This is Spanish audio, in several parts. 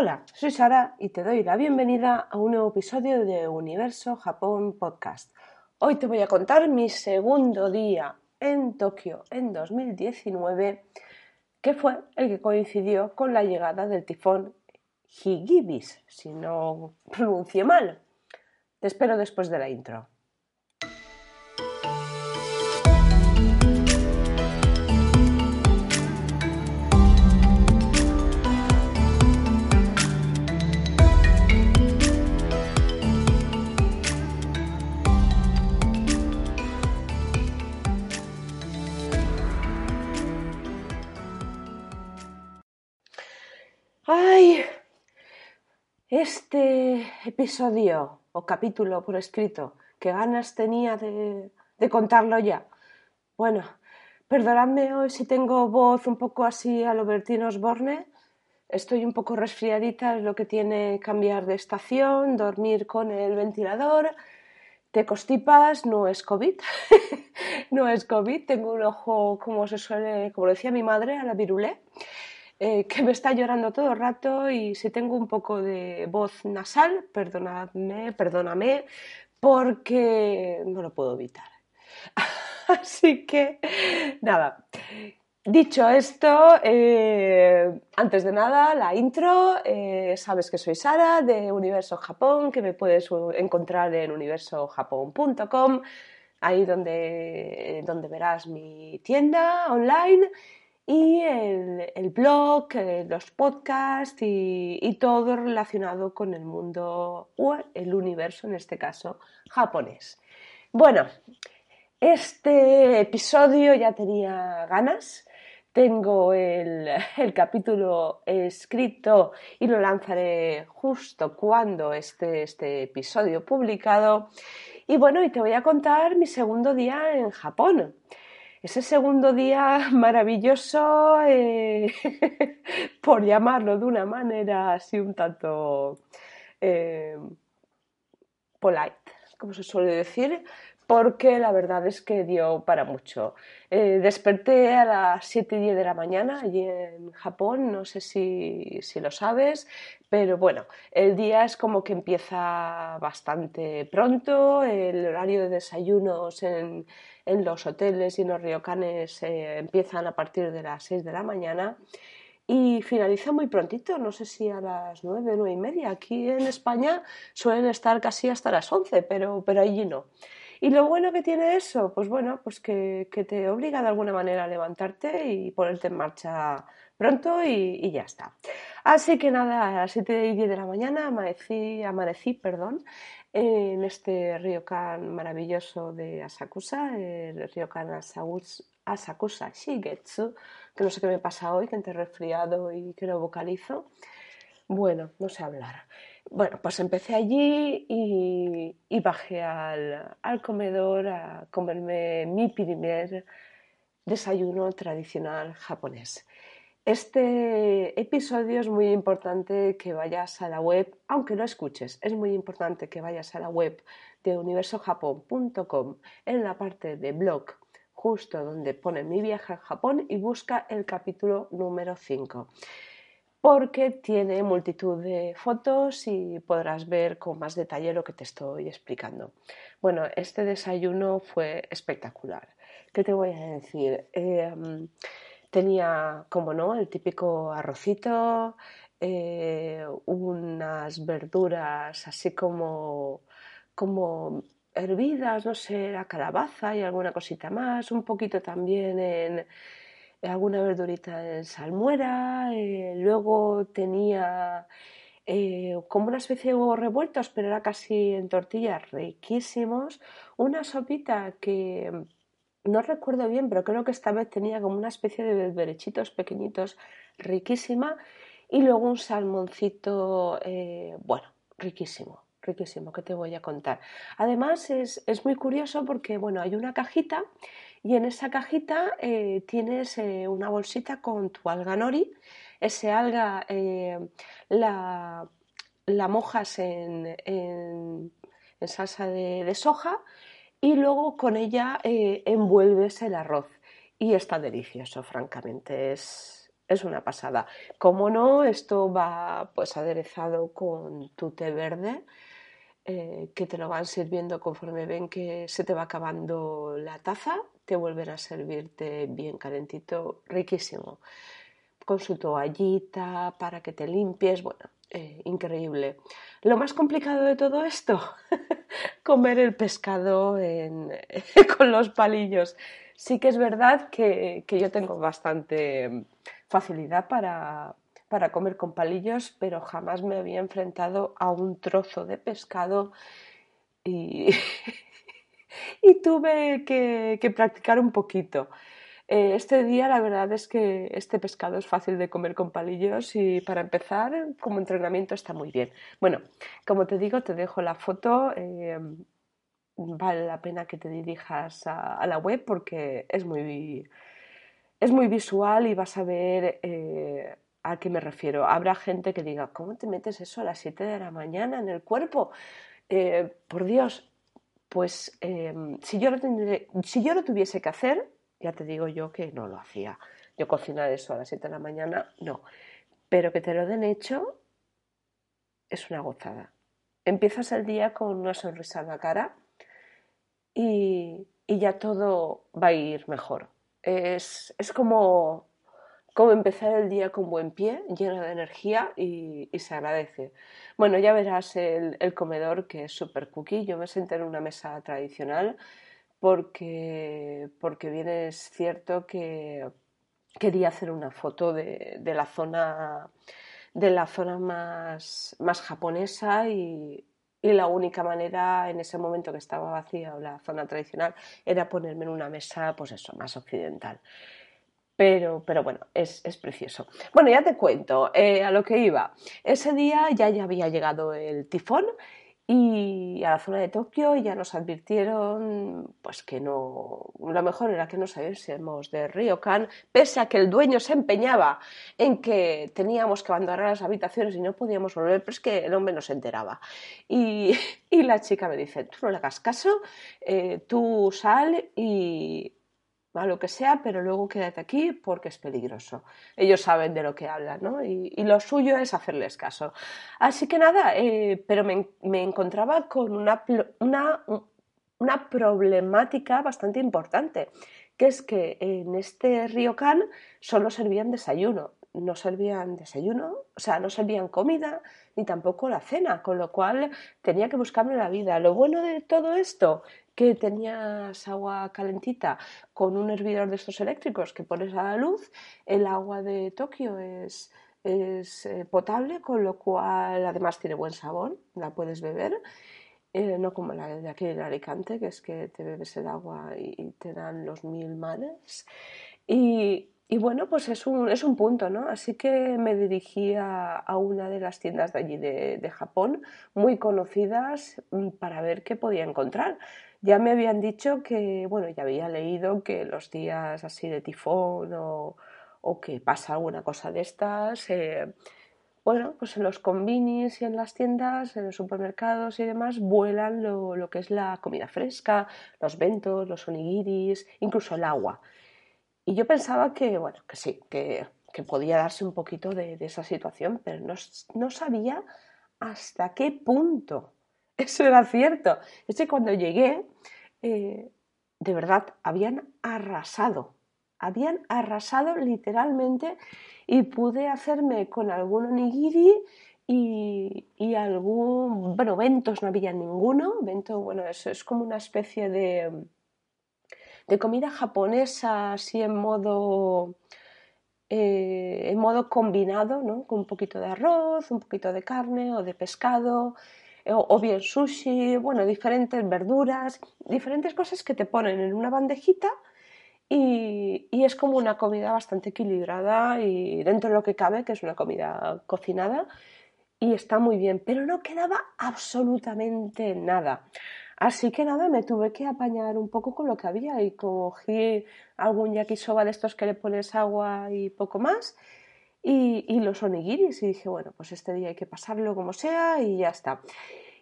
Hola, soy Sara y te doy la bienvenida a un nuevo episodio de Universo Japón Podcast. Hoy te voy a contar mi segundo día en Tokio en 2019, que fue el que coincidió con la llegada del tifón Higibis, si no pronuncie mal. Te espero después de la intro. Este episodio o capítulo por escrito, qué ganas tenía de, contarlo ya. Bueno, perdonadme hoy si tengo voz un poco así a lo Bertín Osborne. Estoy un poco resfriadita, es lo que tiene cambiar de estación, dormir con el ventilador. Te constipas, no es COVID. no es COVID, tengo un ojo, como se suele, como decía mi madre, a la virulé. Eh, que me está llorando todo el rato y si tengo un poco de voz nasal, perdonadme, perdóname, porque no lo puedo evitar. Así que, nada. Dicho esto, eh, antes de nada, la intro, eh, sabes que soy Sara de Universo Japón, que me puedes encontrar en universojapón.com, ahí donde, donde verás mi tienda online y el, blog, eh, los podcasts y, todo relacionado con el mundo o el universo, en este caso, japonés. Bueno, este episodio ya tenía ganas. Tengo el, el, capítulo escrito y lo lanzaré justo cuando esté este episodio publicado. Y bueno, y te voy a contar mi segundo día en Japón ese segundo día maravilloso, eh, por llamarlo de una manera así un tanto eh, polite, como se suele decir, porque la verdad es que dio para mucho. Eh, desperté a las 7 y 10 de la mañana allí en Japón, no sé si, si, lo sabes, pero bueno, el día es como que empieza bastante pronto, el horario de desayunos en, en los hoteles y en los ryokanes eh, empiezan a partir de las 6 de la mañana y finaliza muy prontito, no sé si a las 9, 9 y media. Aquí en España suelen estar casi hasta las 11, pero, pero allí no. Y lo bueno que tiene eso, pues bueno, pues que, te obliga de alguna manera a levantarte y ponerte en marcha pronto y, ya está. Así que nada, a las 7 y 10 de la mañana amanecí, amanecí perdón, en este ryokan maravilloso de Asakusa, el ryokan Asakusa Shigetsu, que no sé qué me pasa hoy, que entre resfriado y que no vocalizo. Bueno, no sé hablar. Bueno, pues empecé allí y, bajé al, al, comedor a comerme mi primer desayuno tradicional japonés. Este episodio es muy importante que vayas a la web, aunque lo escuches, es muy importante que vayas a la web de universojapón.com en la parte de blog, justo donde pone mi viaje a Japón y busca el capítulo número 5 porque tiene multitud de fotos y podrás ver con más detalle lo que te estoy explicando. Bueno, este desayuno fue espectacular. ¿Qué te voy a decir? Em, Tenía, como no, el típico arrocito, eh, unas verduras así como, como hervidas, no sé, la calabaza y alguna cosita más, un poquito también en, alguna verdurita en salmuera, eh, luego tenía eh, como una especie de huevos revueltos, pero era casi en tortillas riquísimos, una sopita que no recuerdo bien, pero creo que esta vez tenía como una especie de berechitos pequeñitos, riquísima, y luego un salmoncito, eh, bueno, riquísimo, riquísimo, que te voy a contar. Además es, muy curioso porque, bueno, hay una cajita y en esa cajita eh, tienes eh, una bolsita con tu alga nori, ese alga la, mojas en, salsa de soja, y luego con ella eh, envuelves el arroz y está delicioso, francamente, es, es una pasada. Como no, esto va pues aderezado con tu té verde, eh, que te lo van sirviendo conforme ven que se te va acabando la taza, te vuelven a servirte bien calentito, riquísimo. Con su toallita para que te limpies, bueno, eh, increíble. Lo más complicado de todo esto, comer el pescado con los palillos. Sí que es verdad que, yo tengo bastante facilidad para, para comer con palillos, pero jamás me había enfrentado a un trozo de pescado y, y tuve que, practicar un poquito. Eh, este día la verdad es que este pescado es fácil de comer con palillos y para empezar como entrenamiento está muy bien. Bueno, como te digo, te dejo la foto. Eh, vale la pena que te dirijas a, la web porque es muy, es muy visual y vas a ver eh, a qué me refiero. Habrá gente que diga, ¿cómo te metes eso a las 7 de la mañana en el cuerpo? por Dios, pues si, yo lo si yo lo tuviese que hacer, ya te digo yo que no lo hacía. Yo cocinar eso a las 7 de la mañana, no. Pero que te lo den hecho es una gozada. Empiezas el día con una sonrisa en la cara y, ya todo va a ir mejor. Es, como, como empezar el día con buen pie, lleno de energía y, se agradece. Bueno, ya verás el, el comedor que es super cookie. Yo me senté en una mesa tradicional porque, porque bien es cierto que quería hacer una foto de, la zona de la zona más, más japonesa y, la única manera en ese momento que estaba vacía la zona tradicional era ponerme en una mesa, pues eso, más occidental. Pero, pero bueno, es, precioso. Bueno, ya te cuento eh, a lo que iba. Ese día ya, ya había llegado el tifón y a la zona de Tokio ya nos advirtieron pues que no lo mejor era que no saliésemos de Ryokan pese a que el dueño se empeñaba en que teníamos que abandonar las habitaciones y no podíamos volver pero es que el hombre no se enteraba. Y, la chica me dice tú no le hagas caso eh, tú sal y lo que sea, pero luego quédate aquí porque es peligroso. Ellos saben de lo que hablan, ¿no? Y, lo suyo es hacerles caso. Así que nada, eh, pero me, encontraba con una, una, una, problemática bastante importante, que es que en este ryokan solo servían desayuno, no servían desayuno, o sea, no servían comida ni tampoco la cena, con lo cual tenía que buscarme la vida. Lo bueno de todo esto que tenías agua calentita con un hervidor de estos eléctricos que pones a la luz, el agua de Tokio es, es eh, potable, con lo cual además tiene buen sabor, la puedes beber. Eh, no como la de aquí en Alicante, que es que te bebes el agua y, te dan los mil males. Y, y bueno, pues es un, es un, punto, ¿no? Así que me dirigí a, una de las tiendas de allí de, de, Japón, muy conocidas, mm, para ver qué podía encontrar. Ya me habían dicho que, bueno, ya había leído que los días así de tifón o, que pasa alguna cosa de estas, eh, bueno, pues en los convinis y en las tiendas, en los supermercados y demás, vuelan lo, que es la comida fresca, los bentos, los onigiris, incluso el agua. Y yo pensaba que, bueno, que sí, que, podía darse un poquito de, esa situación, pero no, no sabía hasta qué punto eso era cierto. Es que cuando llegué, eh, de verdad, habían arrasado. Habían arrasado literalmente y pude hacerme con algún onigiri y, y, algún, bueno, ventos no había ninguno. Vento, bueno, eso es como una especie de, de comida japonesa así en modo, eh, en modo combinado, ¿no? Con un poquito de arroz, un poquito de carne o de pescado o, bien sushi, bueno, diferentes verduras, diferentes cosas que te ponen en una bandejita y, es como una comida bastante equilibrada y dentro de lo que cabe, que es una comida cocinada y está muy bien, pero no quedaba absolutamente nada. Así que nada, me tuve que apañar un poco con lo que había y cogí algún yakisoba de estos que le pones agua y poco más y, los onigiris. Y dije, bueno, pues este día hay que pasarlo como sea y ya está.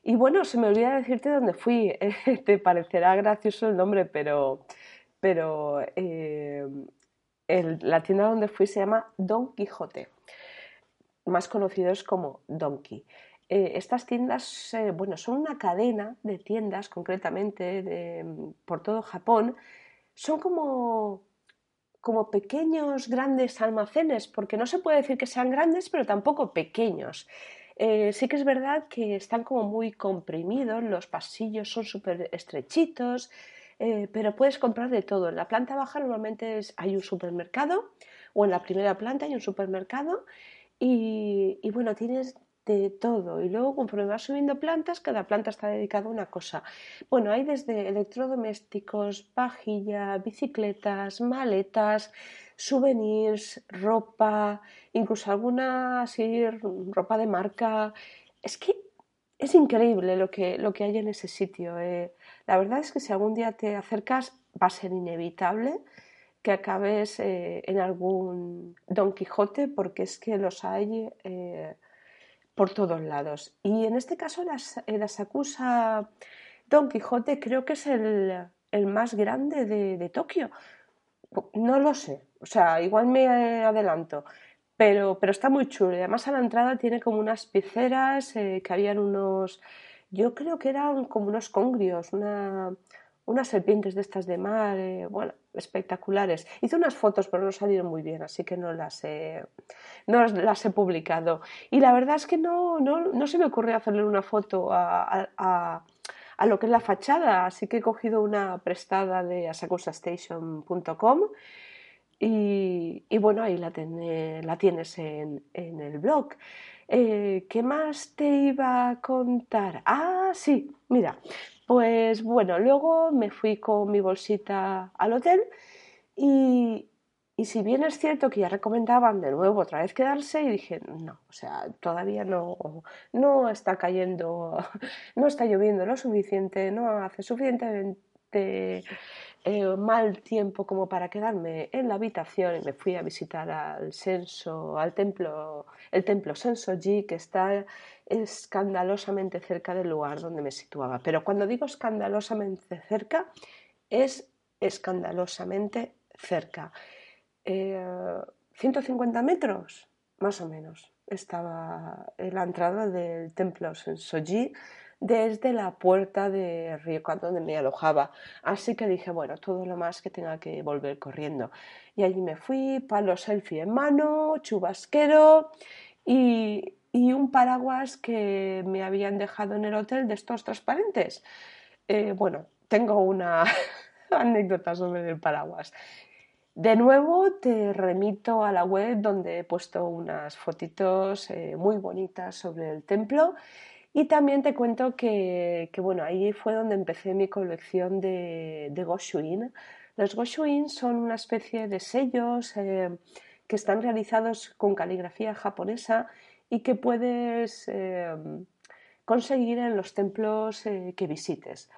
Y bueno, se me olvida decirte dónde fui. Te parecerá gracioso el nombre, pero, pero eh, la tienda donde fui se llama Don Quijote, más conocidos como Donkey. Eh, estas tiendas, bueno, son una cadena de tiendas, concretamente por todo Japón. Son como, como pequeños, grandes almacenes, porque no se puede decir que sean grandes, pero tampoco pequeños. Eh, sí que es verdad que están como muy comprimidos, los pasillos son súper estrechitos, pero puedes comprar de todo. En la planta baja normalmente hay un supermercado o en la primera planta hay un supermercado y, y bueno, tienes de todo. Y luego, conforme vas subiendo plantas, cada planta está dedicada a una cosa. Bueno, hay desde electrodomésticos, vajilla, bicicletas, maletas, souvenirs, ropa, incluso alguna así, ropa de marca. Es que es increíble lo que, lo que hay en ese sitio. Eh. La verdad es que si algún día te acercas, va a ser inevitable que acabes eh, en algún Don Quijote, porque es que los hay. Eh, por todos lados. Y en este caso, el Asakusa Don Quijote creo que es el, más grande de, Tokio. No lo sé, o sea, igual me adelanto, pero, pero está muy chulo. Y además a la entrada tiene como unas peceras eh, que habían unos, yo creo que eran como unos congrios, una, unas serpientes de estas de mar, eh, bueno, espectaculares. Hice unas fotos, pero no salieron muy bien, así que no las he, no las he publicado. Y la verdad es que no, no, se me ocurrió hacerle una foto a, a, lo que es la fachada, así que he cogido una prestada de asakusastation.com y, y, bueno, ahí la, la tienes en, en el blog. Eh, ¿Qué más te iba a contar? Ah, sí, mira, pues bueno, luego me fui con mi bolsita al hotel y, si bien es cierto que ya recomendaban de nuevo otra vez quedarse, y dije, no, o sea, todavía no, no está cayendo, no está lloviendo lo suficiente, no hace suficientemente eh, mal tiempo como para quedarme en la habitación y me fui a visitar al Senso, al templo, el templo Sensoji que está escandalosamente cerca del lugar donde me situaba. Pero cuando digo escandalosamente cerca, es escandalosamente cerca. 150 eh, metros, más o menos, estaba la entrada del templo Sensoji desde la puerta de Ryokan donde me alojaba. Así que dije, bueno, todo lo más que tenga que volver corriendo. Y allí me fui, palo selfie en mano, chubasquero y, un paraguas que me habían dejado en el hotel de estos transparentes. Eh, bueno, tengo una anécdota sobre el paraguas. De nuevo te remito a la web donde he puesto unas fotitos eh, muy bonitas sobre el templo y también te cuento que, bueno, ahí fue donde empecé mi colección de, Goshuin. Los Goshuin son una especie de sellos eh, que están realizados con caligrafía japonesa y que puedes eh, conseguir en los templos eh, que visites.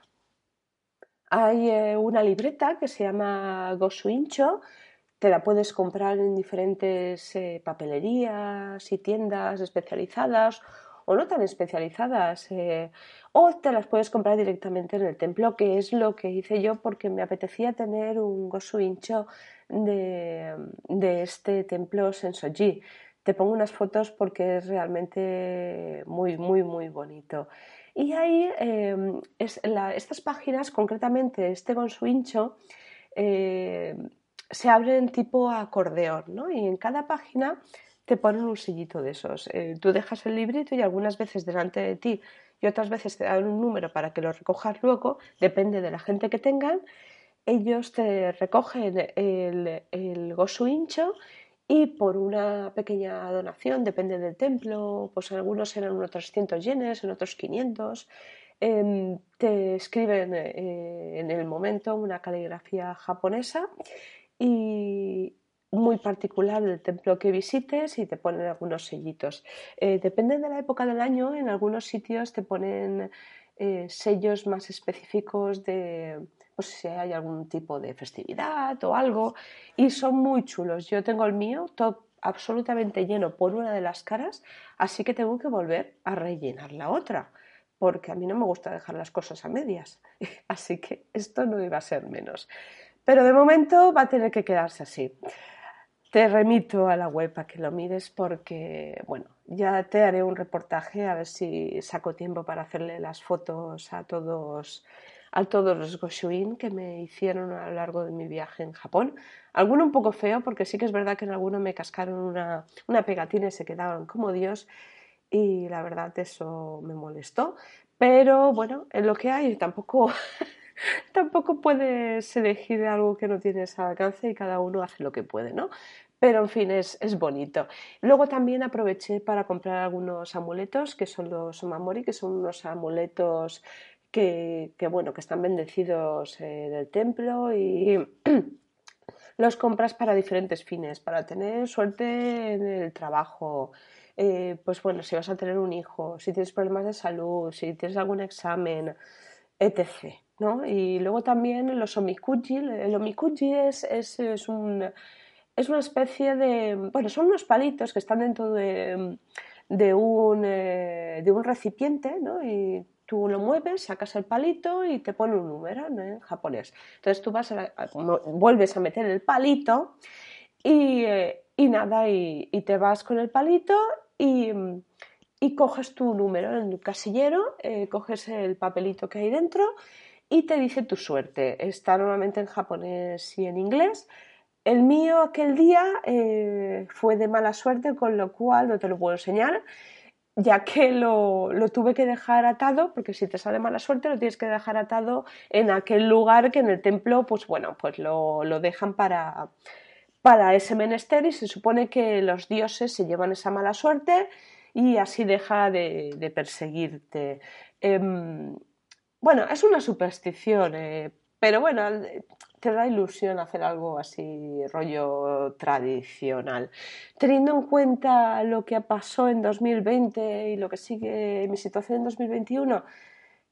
Hay una libreta que se llama Goshuincho, te la puedes comprar en diferentes papelerías y tiendas especializadas o no tan especializadas, eh, o te las puedes comprar directamente en el templo, que es lo que hice yo porque me apetecía tener un gosu hincho de, este templo Sensoji. Te pongo unas fotos porque es realmente muy, muy, muy bonito. Y ahí, em, estas páginas, concretamente este gosu hincho, eh, se abren tipo acordeón, ¿no? Y en cada página te ponen un sillito de esos. Eh, tú dejas el librito y algunas veces delante de ti y otras veces te dan un número para que lo recojas luego, depende de la gente que tengan. Ellos te recogen el, el gosu hincho y por una pequeña donación, depende del templo, pues algunos eran unos 300 yenes, en otros 500, em, te escriben eh, en el momento una caligrafía japonesa y, muy particular del templo que visites y te ponen algunos sellitos. Eh, depende de la época del año, en algunos sitios te ponen eh, sellos más específicos de pues, si hay algún tipo de festividad o algo y son muy chulos. Yo tengo el mío todo absolutamente lleno por una de las caras, así que tengo que volver a rellenar la otra porque a mí no me gusta dejar las cosas a medias, así que esto no iba a ser menos. Pero de momento va a tener que quedarse así. Te remito a la web para que lo mires porque, bueno, ya te haré un reportaje a ver si saco tiempo para hacerle las fotos a todos a todos los Goshuin que me hicieron a lo largo de mi viaje en Japón. Alguno un poco feo, porque sí que es verdad que en alguno me cascaron una, una pegatina y se quedaban como Dios, y la verdad eso me molestó. Pero bueno, es lo que hay, tampoco, tampoco puedes elegir algo que no tienes al alcance y cada uno hace lo que puede, ¿no? Pero en fin, es, es, bonito. Luego también aproveché para comprar algunos amuletos, que son los omamori, que son unos amuletos que, que bueno, que están bendecidos en el templo y los compras para diferentes fines, para tener suerte en el trabajo, eh, pues bueno, si vas a tener un hijo, si tienes problemas de salud, si tienes algún examen, etc. ¿no? Y luego también los omikuji. El omikuji es, es, es, un, es una especie de... Bueno, son unos palitos que están dentro de, de, un, eh, de un recipiente, ¿no? Y tú lo mueves, sacas el palito y te pone un número en japonés. Entonces tú vas a, vuelves a meter el palito y, eh, y nada, y, y, te vas con el palito y, y coges tu número en el casillero, eh, coges el papelito que hay dentro y te dice tu suerte. Está normalmente en japonés y en inglés. El mío aquel día eh, fue de mala suerte, con lo cual no te lo puedo enseñar, ya que lo, lo, tuve que dejar atado, porque si te sale mala suerte lo tienes que dejar atado en aquel lugar que en el templo, pues bueno, pues lo, lo dejan para, para ese menester y se supone que los dioses se llevan esa mala suerte y así deja de, perseguirte. Em, bueno, es una superstición, eh, pero bueno, te da ilusión hacer algo así, rollo tradicional. Teniendo en cuenta lo que pasó en 2020 y lo que sigue mi situación en 2021,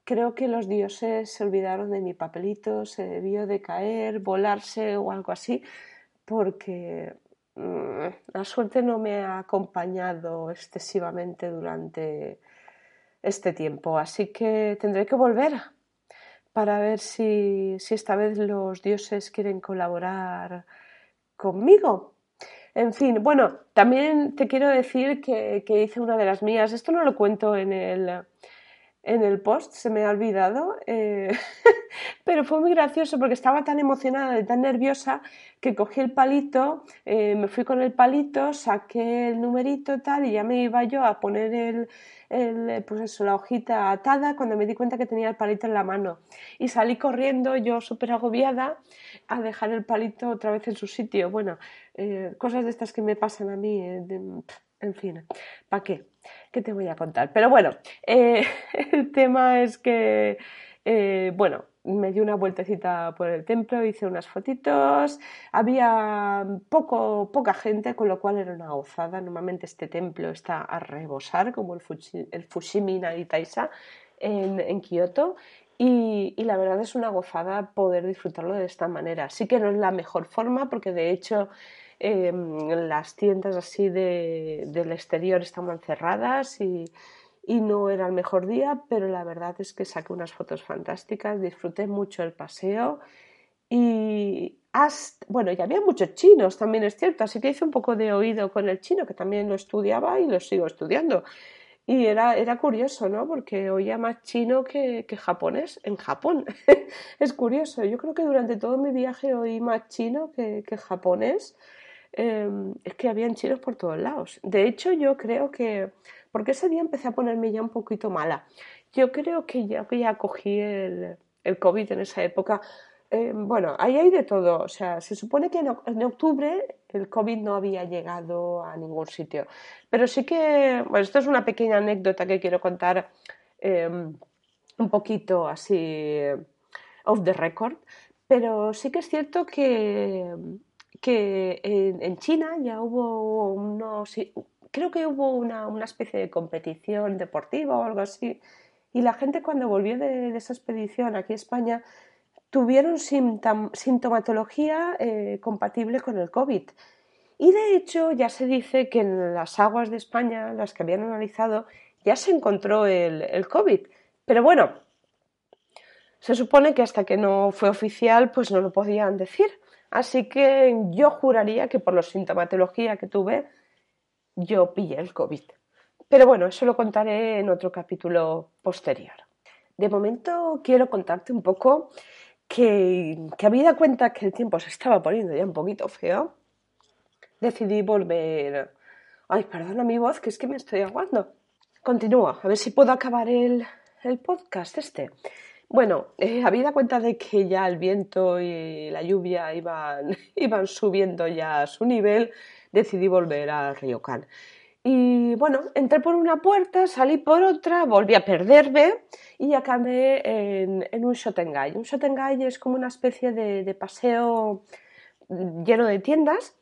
creo que los dioses se olvidaron de mi papelito, se debió de caer, volarse o algo así porque la suerte no me ha acompañado excesivamente durante este tiempo, así que tendré que volver para ver si, esta vez los dioses quieren colaborar conmigo. En fin, bueno, también te quiero decir que, que hice una de las mías, esto no lo cuento en el, en el post, se me ha olvidado, eh, pero fue muy gracioso porque estaba tan emocionada y tan nerviosa que cogí el palito, eh, me fui con el palito, saqué el numerito tal y ya me iba yo a poner el, pues eso, la hojita atada cuando me di cuenta que tenía el palito en la mano y salí corriendo yo súper agobiada a dejar el palito otra vez en su sitio. Bueno, eh, cosas de estas que me pasan a mí, en fin, ¿para qué? ¿Qué te voy a contar? Pero bueno, eh, el tema es que, eh, bueno, me di una vueltecita por el templo, hice unas fotitos, había poco, poca gente, con lo cual era una gozada. Normalmente este templo está a rebosar, como el, Fushimi Naritaisa en, en Kioto, y, la verdad es una gozada poder disfrutarlo de esta manera. Sí que no es la mejor forma, porque de hecho Em, las tiendas así de, del exterior estaban cerradas y, y, no era el mejor día, pero la verdad es que saqué unas fotos fantásticas, disfruté mucho el paseo y hasta, bueno, y había muchos chinos, también es cierto, así que hice un poco de oído con el chino, que también lo estudiaba y lo sigo estudiando. Y era, era curioso, ¿no? Porque oía más chino que, que japonés en Japón. es curioso. Yo creo que durante todo mi viaje oí más chino que, que japonés. Em, es que habían chinos por todos lados. De hecho, yo creo que, porque ese día empecé a ponerme ya un poquito mala, yo creo que ya, que ya cogí el, el COVID en esa época. Em, bueno, ahí hay de todo. O sea, se supone que en, octubre el COVID no había llegado a ningún sitio. Pero sí que, bueno, esto es una pequeña anécdota que quiero contar em, un poquito así off the record. Pero sí que es cierto que que en, China ya hubo unos, creo que hubo una, una, especie de competición deportiva o algo así, y la gente cuando volvió de, esa expedición aquí a España tuvieron sintomatología eh, compatible con el COVID. Y de hecho ya se dice que en las aguas de España, las que habían analizado, ya se encontró el, el COVID. Pero bueno, se supone que hasta que no fue oficial, pues no lo podían decir. Así que yo juraría que por la sintomatología que tuve, yo pillé el COVID. Pero bueno, eso lo contaré en otro capítulo posterior. De momento quiero contarte un poco que, que habida cuenta que el tiempo se estaba poniendo ya un poquito feo, decidí volver... Ay, perdona mi voz, que es que me estoy aguando. Continúa, a ver si puedo acabar el, el podcast este. Bueno, eh, habida cuenta de que ya el viento y la lluvia iban, iban subiendo ya a su nivel, decidí volver al Ryokan. Y bueno, entré por una puerta, salí por otra, volví a perderme y acabé en, en un Shotengai. Un Shotengai es como una especie de, de paseo lleno de tiendas.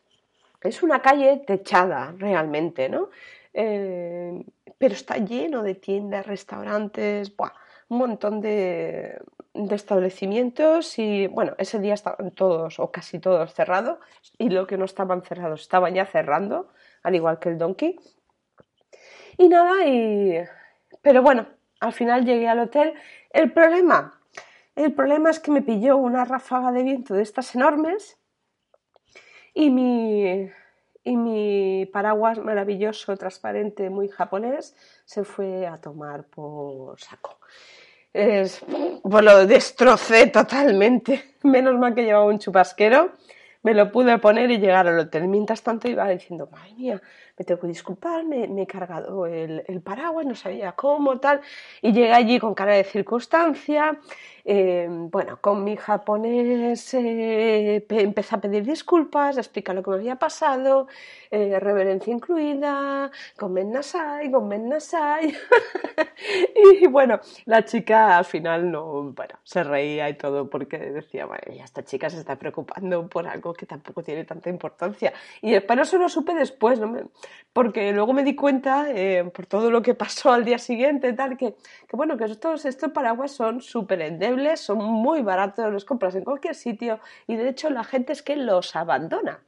Es una calle techada realmente, ¿no? Eh, pero está lleno de tiendas, restaurantes, ¡buah! Un montón de, establecimientos y bueno, ese día estaban todos o casi todos cerrados y lo que no estaban cerrados estaban ya cerrando, al igual que el Donkey. Y nada, y... pero bueno, al final llegué al hotel. El problema, el problema es que me pilló una ráfaga de viento de estas enormes y mi, y mi paraguas maravilloso, transparente, muy japonés, se fue a tomar por saco es, pues lo destrocé totalmente. Menos mal que llevaba un chupasquero, me lo pude poner y llegar al hotel. Mientras tanto iba diciendo, madre mía, me tengo que disculpar, me, he cargado el, el, paraguas, no sabía cómo, tal. Y llegué allí con cara de circunstancia. Eh, bueno, con mi japonés eh, a pedir disculpas, a explicar lo que me había pasado, eh, reverencia incluida, gomen nasai, gomen nasai. y bueno, la chica al final no, bueno, se reía y todo porque decía, bueno, esta chica se está preocupando por algo que tampoco tiene tanta importancia. Y para eso lo supe después, ¿no? porque luego me di cuenta, por todo lo que pasó al día siguiente, tal, que, que bueno, que estos, estos paraguas son súper endebles son muy baratos, los compras en cualquier sitio y de hecho la gente es que los abandona.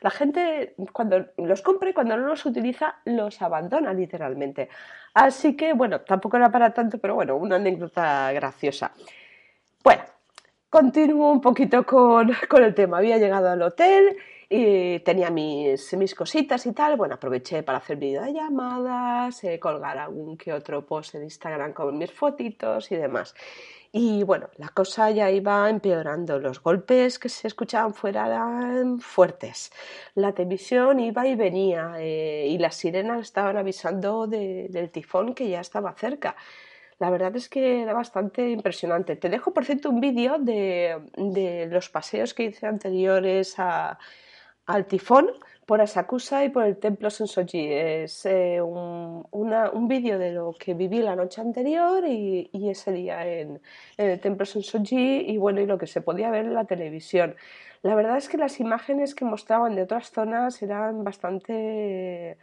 La gente cuando los compra y cuando no los utiliza los abandona literalmente. Así que bueno, tampoco era para tanto, pero bueno, una anécdota graciosa. Bueno, continúo un poquito con, con el tema. Había llegado al hotel y tenía mis, mis cositas y tal. Bueno, aproveché para hacer videollamadas, eh, colgar algún que otro post en Instagram con mis fotitos y demás. Y bueno, la cosa ya iba empeorando. Los golpes que se escuchaban fuera eran fuertes. La televisión iba y venía eh, y las sirenas estaban avisando del tifón que ya estaba cerca. La verdad es que era bastante impresionante. Te dejo, por cierto, un vídeo de, los paseos que hice anteriores al tifón por Asakusa y por el templo Sensoji. Es eh, un, vídeo de lo que viví la noche anterior y, ese día en, el templo Sensoji y bueno, y lo que se podía ver en la televisión. La verdad es que las imágenes que mostraban de otras zonas eran bastante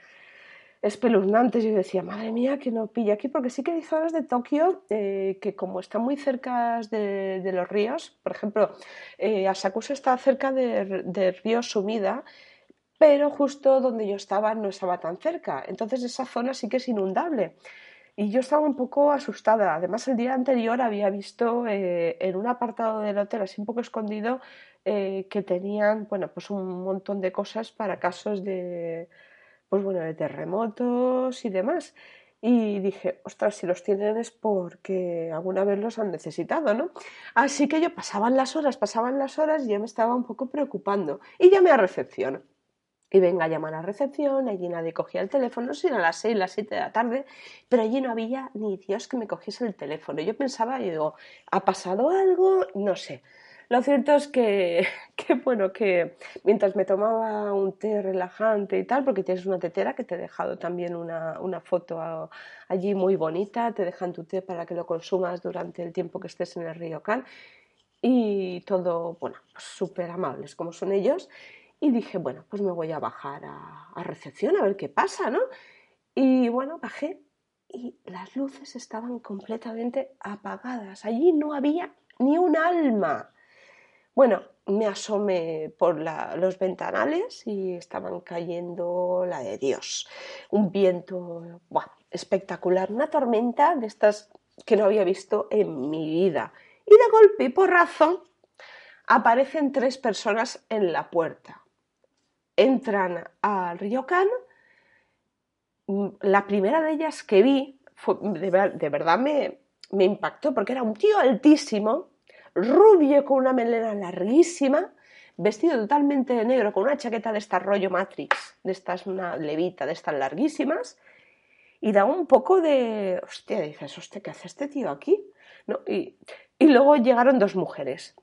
espeluznantes. Yo decía, madre mía, que no pilla aquí, porque sí que hay zonas de Tokio eh, que como están muy cerca de, los ríos, por ejemplo, eh, Asakusa está cerca del río Sumida, pero justo donde yo estaba no estaba tan cerca. Entonces esa zona sí que es inundable. Y yo estaba un poco asustada. Además, el día anterior había visto eh, en un apartado del hotel, así un poco escondido, que tenían, bueno, pues un montón de cosas para casos de, pues bueno, de terremotos y demás. Y dije, ostras, si los tienen es porque alguna vez los han necesitado, ¿no? Así que yo pasaban las horas, pasaban las horas y ya me estaba un poco preocupando. Y llamé a recepción. Y venga a llamar a recepción, allí nadie cogía el teléfono, si a las 6, las 7 de la tarde, pero allí no había ni Dios que me cogiese el teléfono. Yo pensaba, y digo, ¿ha pasado algo? No sé. Lo cierto es que, bueno, que mientras me tomaba un té relajante y tal, porque tienes una tetera que te he dejado también una, una foto allí muy bonita, te dejan tu té para que lo consumas durante el tiempo que estés en el río Can y todo, bueno, pues súper amables como son ellos. Y dije, bueno, pues me voy a bajar a, recepción a ver qué pasa, ¿no? Y bueno, bajé y las luces estaban completamente apagadas. Allí no había ni un alma. Bueno, me asomé por los ventanales y estaban cayendo la de Dios. Un viento espectacular, una tormenta de estas que no había visto en mi vida. Y de golpe y porrazo aparecen tres personas en la puerta. Entran al ryokan. Mm, la primera de ellas que vi, de, verdad me impactó porque era un tío altísimo, rubio con una melena larguísima, vestido totalmente de negro, con una chaqueta de esta rollo Matrix, de estas, una levita de estas larguísimas, y da un poco de, hostia, dices, hostia, ¿qué hace este tío aquí? Y luego llegaron dos mujeres.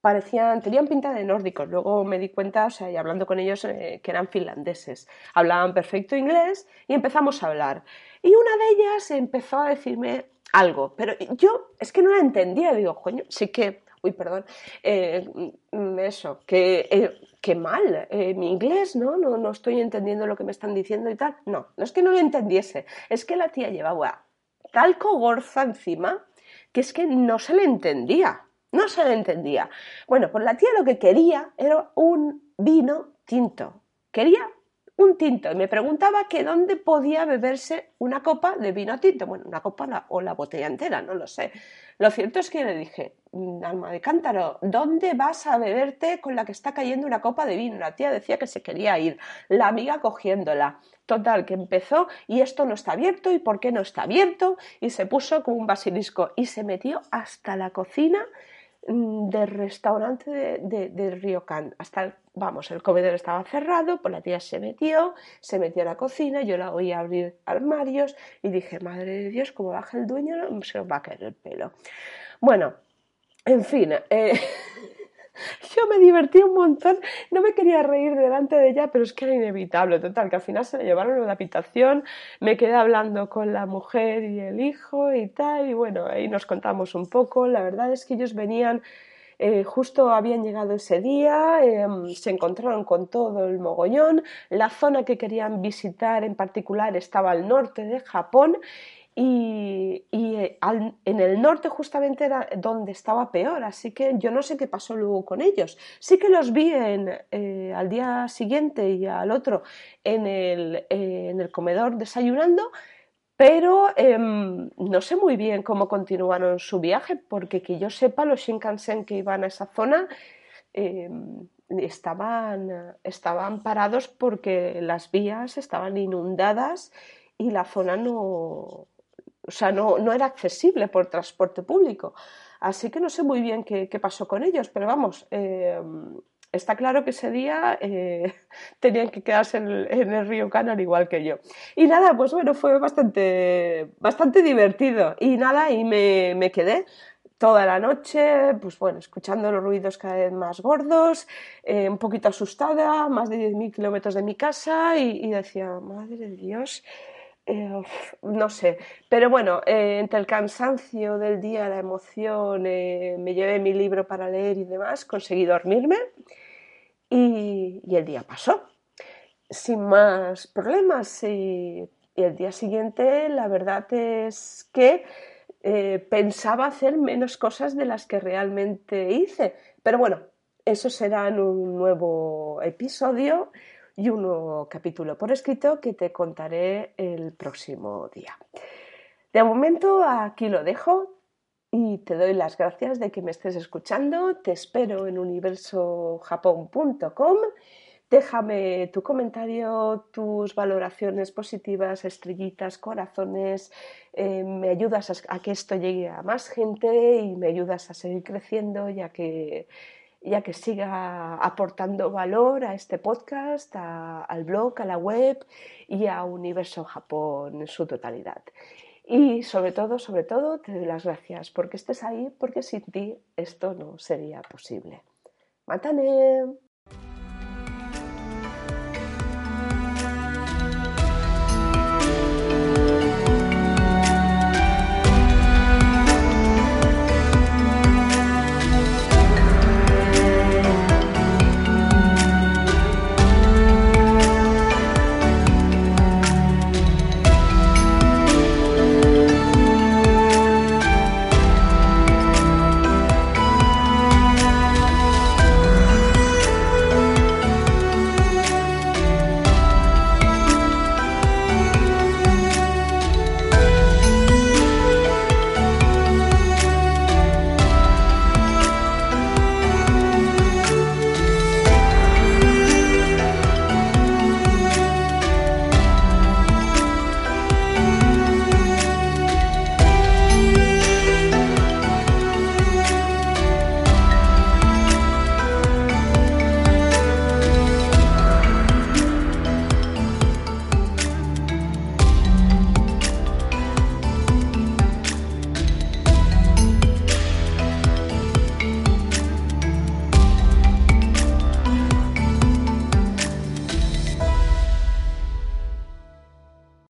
Parecían, tenían pinta de nórdicos. Luego me di cuenta, o sea, y hablando con ellos, eh, que eran finlandeses. Hablaban perfecto inglés y empezamos a hablar. Y una de ellas empezó a decirme algo, pero yo es que no la entendía. Digo, coño, sí que uy, perdón, eh, mm, eso, que, eh, mal, eh, mi inglés, ¿no? ¿no? No estoy entendiendo lo que me están diciendo y tal. No, no es que no lo entendiese, es que la tía llevaba tal cogorza encima que es que no se le entendía, no se le entendía. Bueno, pues la tía lo que quería era un vino tinto, quería un tinto y me preguntaba que dónde podía beberse una copa de vino tinto, bueno, una copa o la botella entera, no lo sé. Lo cierto es que le dije, mm, alma de cántaro, ¿dónde vas a beberte con la que está cayendo una copa de vino? La tía decía que se quería ir, la amiga cogiéndola. Total, que empezó y esto no está abierto y por qué no está abierto y se puso como un basilisco y se metió hasta la cocina del restaurante de, de, Ryokan. Hasta, vamos, el comedor estaba cerrado, pues la tía se metió, se metió a la cocina, yo la oí abrir armarios y dije, madre de Dios, como baja el dueño, se nos va a caer el pelo. Bueno, en fin, eh, Yo me divertí un montón, no me quería reír delante de ella, pero es que era inevitable, total, que al final se la llevaron a la habitación, me quedé hablando con la mujer y el hijo y tal, y bueno, ahí nos contamos un poco, la verdad es que ellos venían... Eh, justo habían llegado ese día, em, se encontraron con todo el mogollón, la zona que querían visitar en particular estaba al norte de Japón y, eh, en el norte justamente era donde estaba peor, así que yo no sé qué pasó luego con ellos. Sí que los vi eh, al día siguiente y al otro en el, eh, en el comedor desayunando, pero em, no sé muy bien cómo continuaron su viaje, porque que yo sepa, los Shinkansen que iban a esa zona em, estaban, estaban parados porque las vías estaban inundadas y la zona no, o sea, no, no, era accesible por transporte público. Así que no sé muy bien qué, pasó con ellos, pero vamos, eh, está claro que ese día eh, tenían que quedarse en el, río Canal igual que yo. Y nada, pues bueno, fue bastante, bastante divertido. Y nada, y me, me quedé toda la noche, pues bueno, escuchando los ruidos cada vez más gordos, eh, un poquito asustada, más de 10.000 kilómetros de mi casa y, y decía, madre de Dios, eh, no sé, pero bueno, eh, entre el cansancio del día, la emoción, eh, me llevé mi libro para leer y demás, conseguí dormirme y, el día pasó. Sin más problemas y, el día siguiente la verdad es que pensaba hacer menos cosas de las que realmente hice, pero bueno, eso será en un nuevo episodio y un nuevo capítulo por escrito que te contaré el próximo día. De momento aquí lo dejo y te doy las gracias de que me estés escuchando. Te espero en universojapón.com. Déjame tu comentario, tus valoraciones positivas, estrellitas, corazones. Eh, me ayudas a, que esto llegue a más gente y me ayudas a seguir creciendo, ya que ya que siga aportando valor a este podcast, al blog, a la web y a Universo Japón en su totalidad. Y sobre todo, sobre todo, te doy las gracias porque estés ahí, porque sin ti esto no sería posible. ¡Matane!